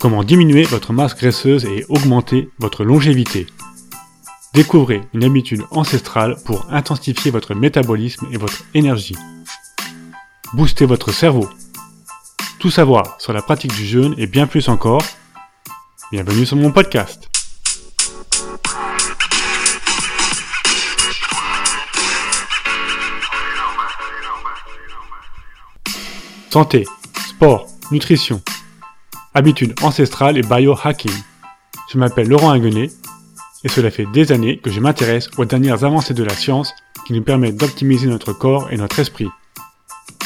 Comment diminuer votre masse graisseuse et augmenter votre longévité. Découvrez une habitude ancestrale pour intensifier votre métabolisme et votre énergie. Boostez votre cerveau. Tout savoir sur la pratique du jeûne et bien plus encore. Bienvenue sur mon podcast. Santé, sport, nutrition, habitudes ancestrales et biohacking. Je m'appelle Laurent Inguenet et cela fait des années que je m'intéresse aux dernières avancées de la science qui nous permettent d'optimiser notre corps et notre esprit.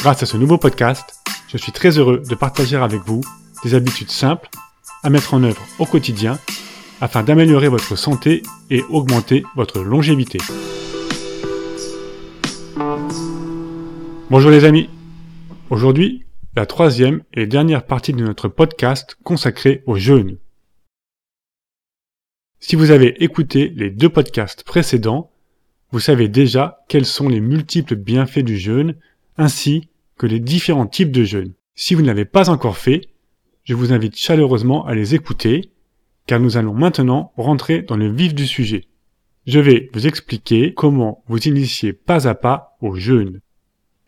Grâce à ce nouveau podcast, je suis très heureux de partager avec vous des habitudes simples à mettre en œuvre au quotidien afin d'améliorer votre santé et augmenter votre longévité. Bonjour les amis, Aujourd'hui, la troisième et dernière partie de notre podcast consacrée au jeûne. Si vous avez écouté les deux podcasts précédents, vous savez déjà quels sont les multiples bienfaits du jeûne ainsi que les différents types de jeûne. Si vous ne l'avez pas encore fait, je vous invite chaleureusement à les écouter car nous allons maintenant rentrer dans le vif du sujet. Je vais vous expliquer comment vous initier pas à pas au jeûne.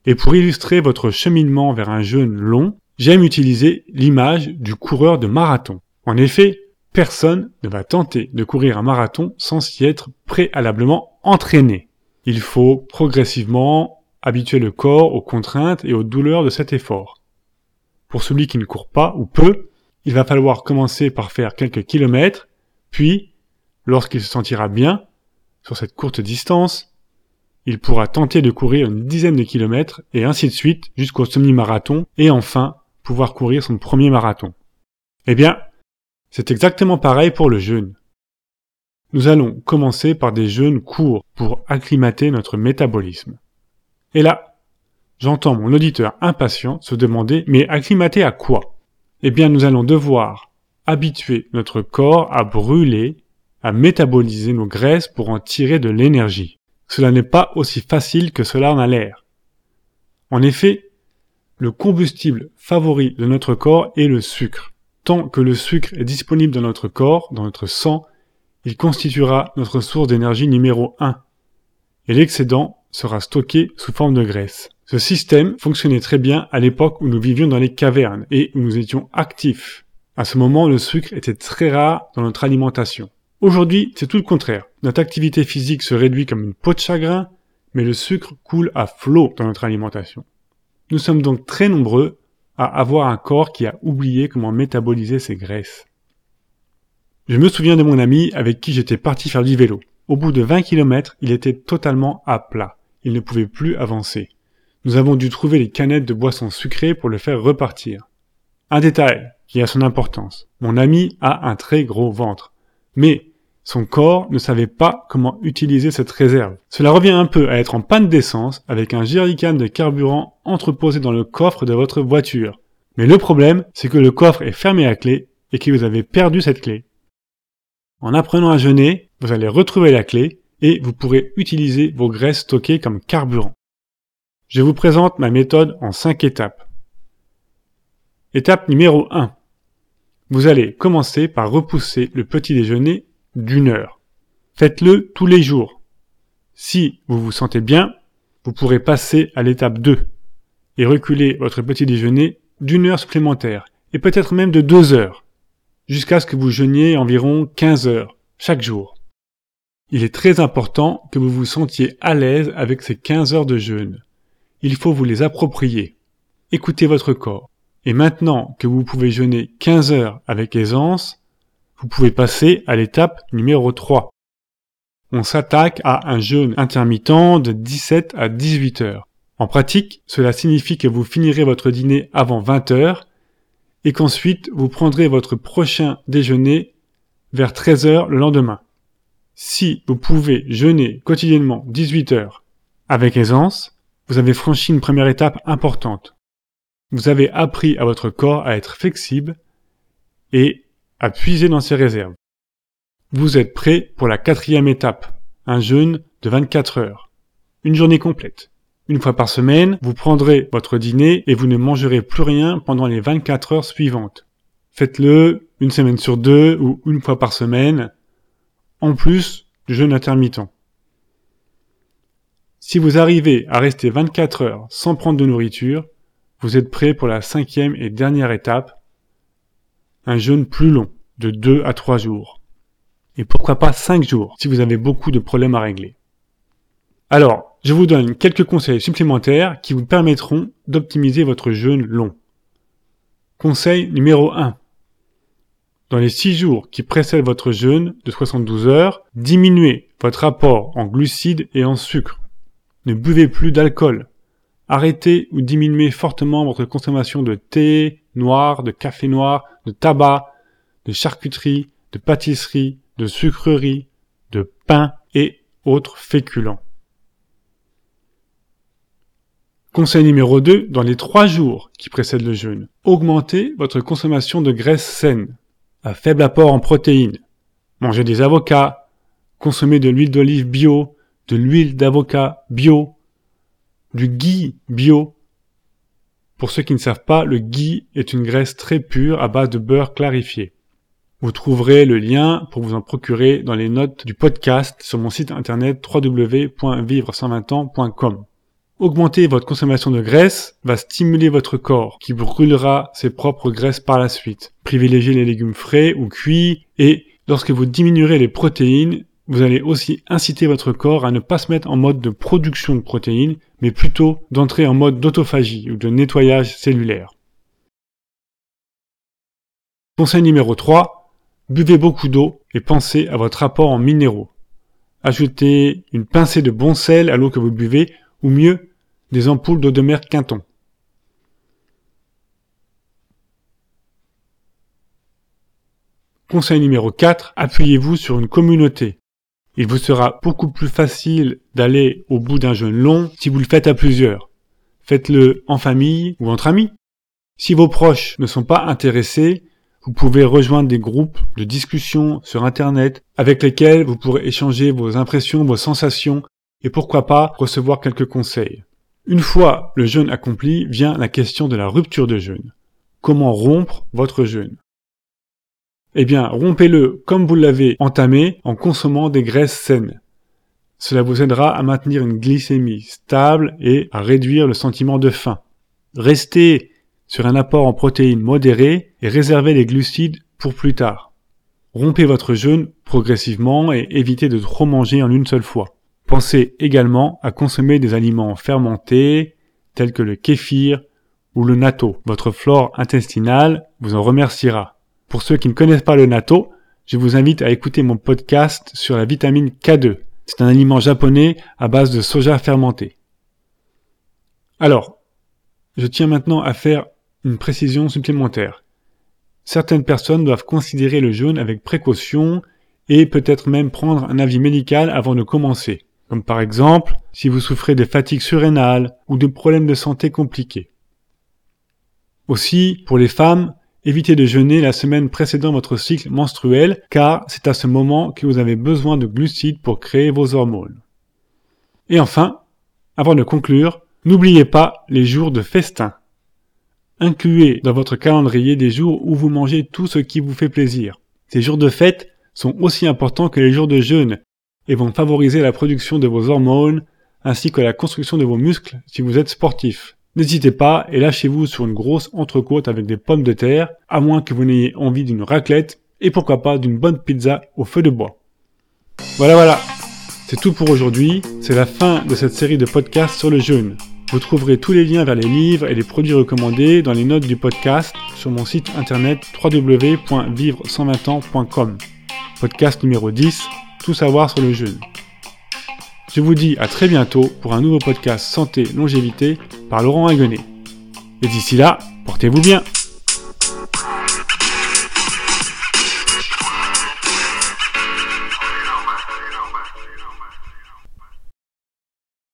Et pour illustrer votre cheminement vers un jeûne long, j'aime utiliser l'image du coureur de marathon. En effet, personne ne va tenter de courir un marathon sans s'y être préalablement entraîné. Il faut progressivement habituer le corps aux contraintes et aux douleurs de cet effort. Pour celui qui ne court pas ou peu, il va falloir commencer par faire quelques kilomètres, puis, lorsqu'il se sentira bien, sur cette courte distance, il pourra tenter de courir une dizaine de kilomètres et ainsi de suite jusqu'au semi-marathon et enfin pouvoir courir son premier marathon. Eh bien, c'est exactement pareil pour le jeûne. Nous allons commencer par des jeûnes courts pour acclimater notre métabolisme. Et là, j'entends mon auditeur impatient se demander mais acclimater à quoi? Eh bien, nous allons devoir habituer notre corps à brûler, à métaboliser nos graisses pour en tirer de l'énergie. Cela n'est pas aussi facile que cela en a l'air. En effet, le combustible favori de notre corps est le sucre. Tant que le sucre est disponible dans notre corps, dans notre sang, il constituera notre source d'énergie numéro 1. Et l'excédent sera stocké sous forme de graisse. Ce système fonctionnait très bien à l'époque où nous vivions dans les cavernes et où nous étions actifs. À ce moment, le sucre était très rare dans notre alimentation. Aujourd'hui, c'est tout le contraire. Notre activité physique se réduit comme une peau de chagrin, mais le sucre coule à flot dans notre alimentation. Nous sommes donc très nombreux à avoir un corps qui a oublié comment métaboliser ses graisses. Je me souviens de mon ami avec qui j'étais parti faire du vélo. Au bout de 20 km, il était totalement à plat. Il ne pouvait plus avancer. Nous avons dû trouver les canettes de boissons sucrées pour le faire repartir. Un détail qui a son importance. Mon ami a un très gros ventre. Mais son corps ne savait pas comment utiliser cette réserve. Cela revient un peu à être en panne d'essence avec un jerrycan de carburant entreposé dans le coffre de votre voiture. Mais le problème, c'est que le coffre est fermé à clé et que vous avez perdu cette clé. En apprenant à jeûner, vous allez retrouver la clé et vous pourrez utiliser vos graisses stockées comme carburant. Je vous présente ma méthode en 5 étapes. Étape numéro 1. Vous allez commencer par repousser le petit déjeuner d'une heure. Faites-le tous les jours. Si vous vous sentez bien, vous pourrez passer à l'étape 2 et reculer votre petit déjeuner d'une heure supplémentaire et peut-être même de deux heures jusqu'à ce que vous jeûniez environ 15 heures chaque jour. Il est très important que vous vous sentiez à l'aise avec ces 15 heures de jeûne. Il faut vous les approprier. Écoutez votre corps. Et maintenant que vous pouvez jeûner 15 heures avec aisance, vous pouvez passer à l'étape numéro 3. On s'attaque à un jeûne intermittent de 17 à 18 heures. En pratique, cela signifie que vous finirez votre dîner avant 20 heures et qu'ensuite vous prendrez votre prochain déjeuner vers 13 heures le lendemain. Si vous pouvez jeûner quotidiennement 18 heures avec aisance, vous avez franchi une première étape importante. Vous avez appris à votre corps à être flexible et à puiser dans ses réserves. Vous êtes prêt pour la quatrième étape, un jeûne de 24 heures. Une journée complète. Une fois par semaine, vous prendrez votre dîner et vous ne mangerez plus rien pendant les 24 heures suivantes. Faites-le une semaine sur deux ou une fois par semaine, en plus du jeûne intermittent. Si vous arrivez à rester 24 heures sans prendre de nourriture, vous êtes prêt pour la cinquième et dernière étape, un jeûne plus long, de 2 à 3 jours. Et pourquoi pas 5 jours, si vous avez beaucoup de problèmes à régler. Alors, je vous donne quelques conseils supplémentaires qui vous permettront d'optimiser votre jeûne long. Conseil numéro 1. Dans les 6 jours qui précèdent votre jeûne de 72 heures, diminuez votre apport en glucides et en sucre. Ne buvez plus d'alcool. Arrêtez ou diminuez fortement votre consommation de thé noir, de café noir, de tabac, de charcuterie, de pâtisserie, de sucrerie, de pain et autres féculents. Conseil numéro 2, dans les 3 jours qui précèdent le jeûne, augmentez votre consommation de graisses saines, à faible apport en protéines. Mangez des avocats, consommez de l'huile d'olive bio, de l'huile d'avocat bio, du ghee bio. Pour ceux qui ne savent pas, le ghee est une graisse très pure à base de beurre clarifié. Vous trouverez le lien pour vous en procurer dans les notes du podcast sur mon site internet www.vivre120ans.com. Augmenter votre consommation de graisse va stimuler votre corps qui brûlera ses propres graisses par la suite. Privilégiez les légumes frais ou cuits et lorsque vous diminuerez les protéines, vous allez aussi inciter votre corps à ne pas se mettre en mode de production de protéines, mais plutôt d'entrer en mode d'autophagie ou de nettoyage cellulaire. Conseil numéro 3. Buvez beaucoup d'eau et pensez à votre apport en minéraux. Ajoutez une pincée de bon sel à l'eau que vous buvez, ou mieux, des ampoules d'eau de mer Quinton. Conseil numéro 4. Appuyez-vous sur une communauté. Il vous sera beaucoup plus facile d'aller au bout d'un jeûne long si vous le faites à plusieurs. Faites-le en famille ou entre amis. Si vos proches ne sont pas intéressés, vous pouvez rejoindre des groupes de discussion sur Internet avec lesquels vous pourrez échanger vos impressions, vos sensations et pourquoi pas recevoir quelques conseils. Une fois le jeûne accompli, vient la question de la rupture de jeûne. Comment rompre votre jeûne? Eh bien, rompez-le comme vous l'avez entamé en consommant des graisses saines. Cela vous aidera à maintenir une glycémie stable et à réduire le sentiment de faim. Restez sur un apport en protéines modéré et réservez les glucides pour plus tard. Rompez votre jeûne progressivement et évitez de trop manger en une seule fois. Pensez également à consommer des aliments fermentés tels que le kéfir ou le natto. Votre flore intestinale vous en remerciera. Pour ceux qui ne connaissent pas le natto, je vous invite à écouter mon podcast sur la vitamine K2. C'est un aliment japonais à base de soja fermenté. Alors, je tiens maintenant à faire une précision supplémentaire. Certaines personnes doivent considérer le jeûne avec précaution et peut-être même prendre un avis médical avant de commencer, comme par exemple si vous souffrez de fatigue surrénale ou de problèmes de santé compliqués. Aussi, pour les femmes, Évitez de jeûner la semaine précédant votre cycle menstruel car c'est à ce moment que vous avez besoin de glucides pour créer vos hormones. Et enfin, avant de conclure, n'oubliez pas les jours de festin. Incluez dans votre calendrier des jours où vous mangez tout ce qui vous fait plaisir. Ces jours de fête sont aussi importants que les jours de jeûne et vont favoriser la production de vos hormones ainsi que la construction de vos muscles si vous êtes sportif. N'hésitez pas et lâchez-vous sur une grosse entrecôte avec des pommes de terre, à moins que vous n'ayez envie d'une raclette et pourquoi pas d'une bonne pizza au feu de bois. Voilà voilà, c'est tout pour aujourd'hui, c'est la fin de cette série de podcasts sur le jeûne. Vous trouverez tous les liens vers les livres et les produits recommandés dans les notes du podcast sur mon site internet www.vivre120ans.com. Podcast numéro 10, tout savoir sur le jeûne. Je vous dis à très bientôt pour un nouveau podcast Santé Longévité par Laurent Haguenet. Et d'ici là, portez-vous bien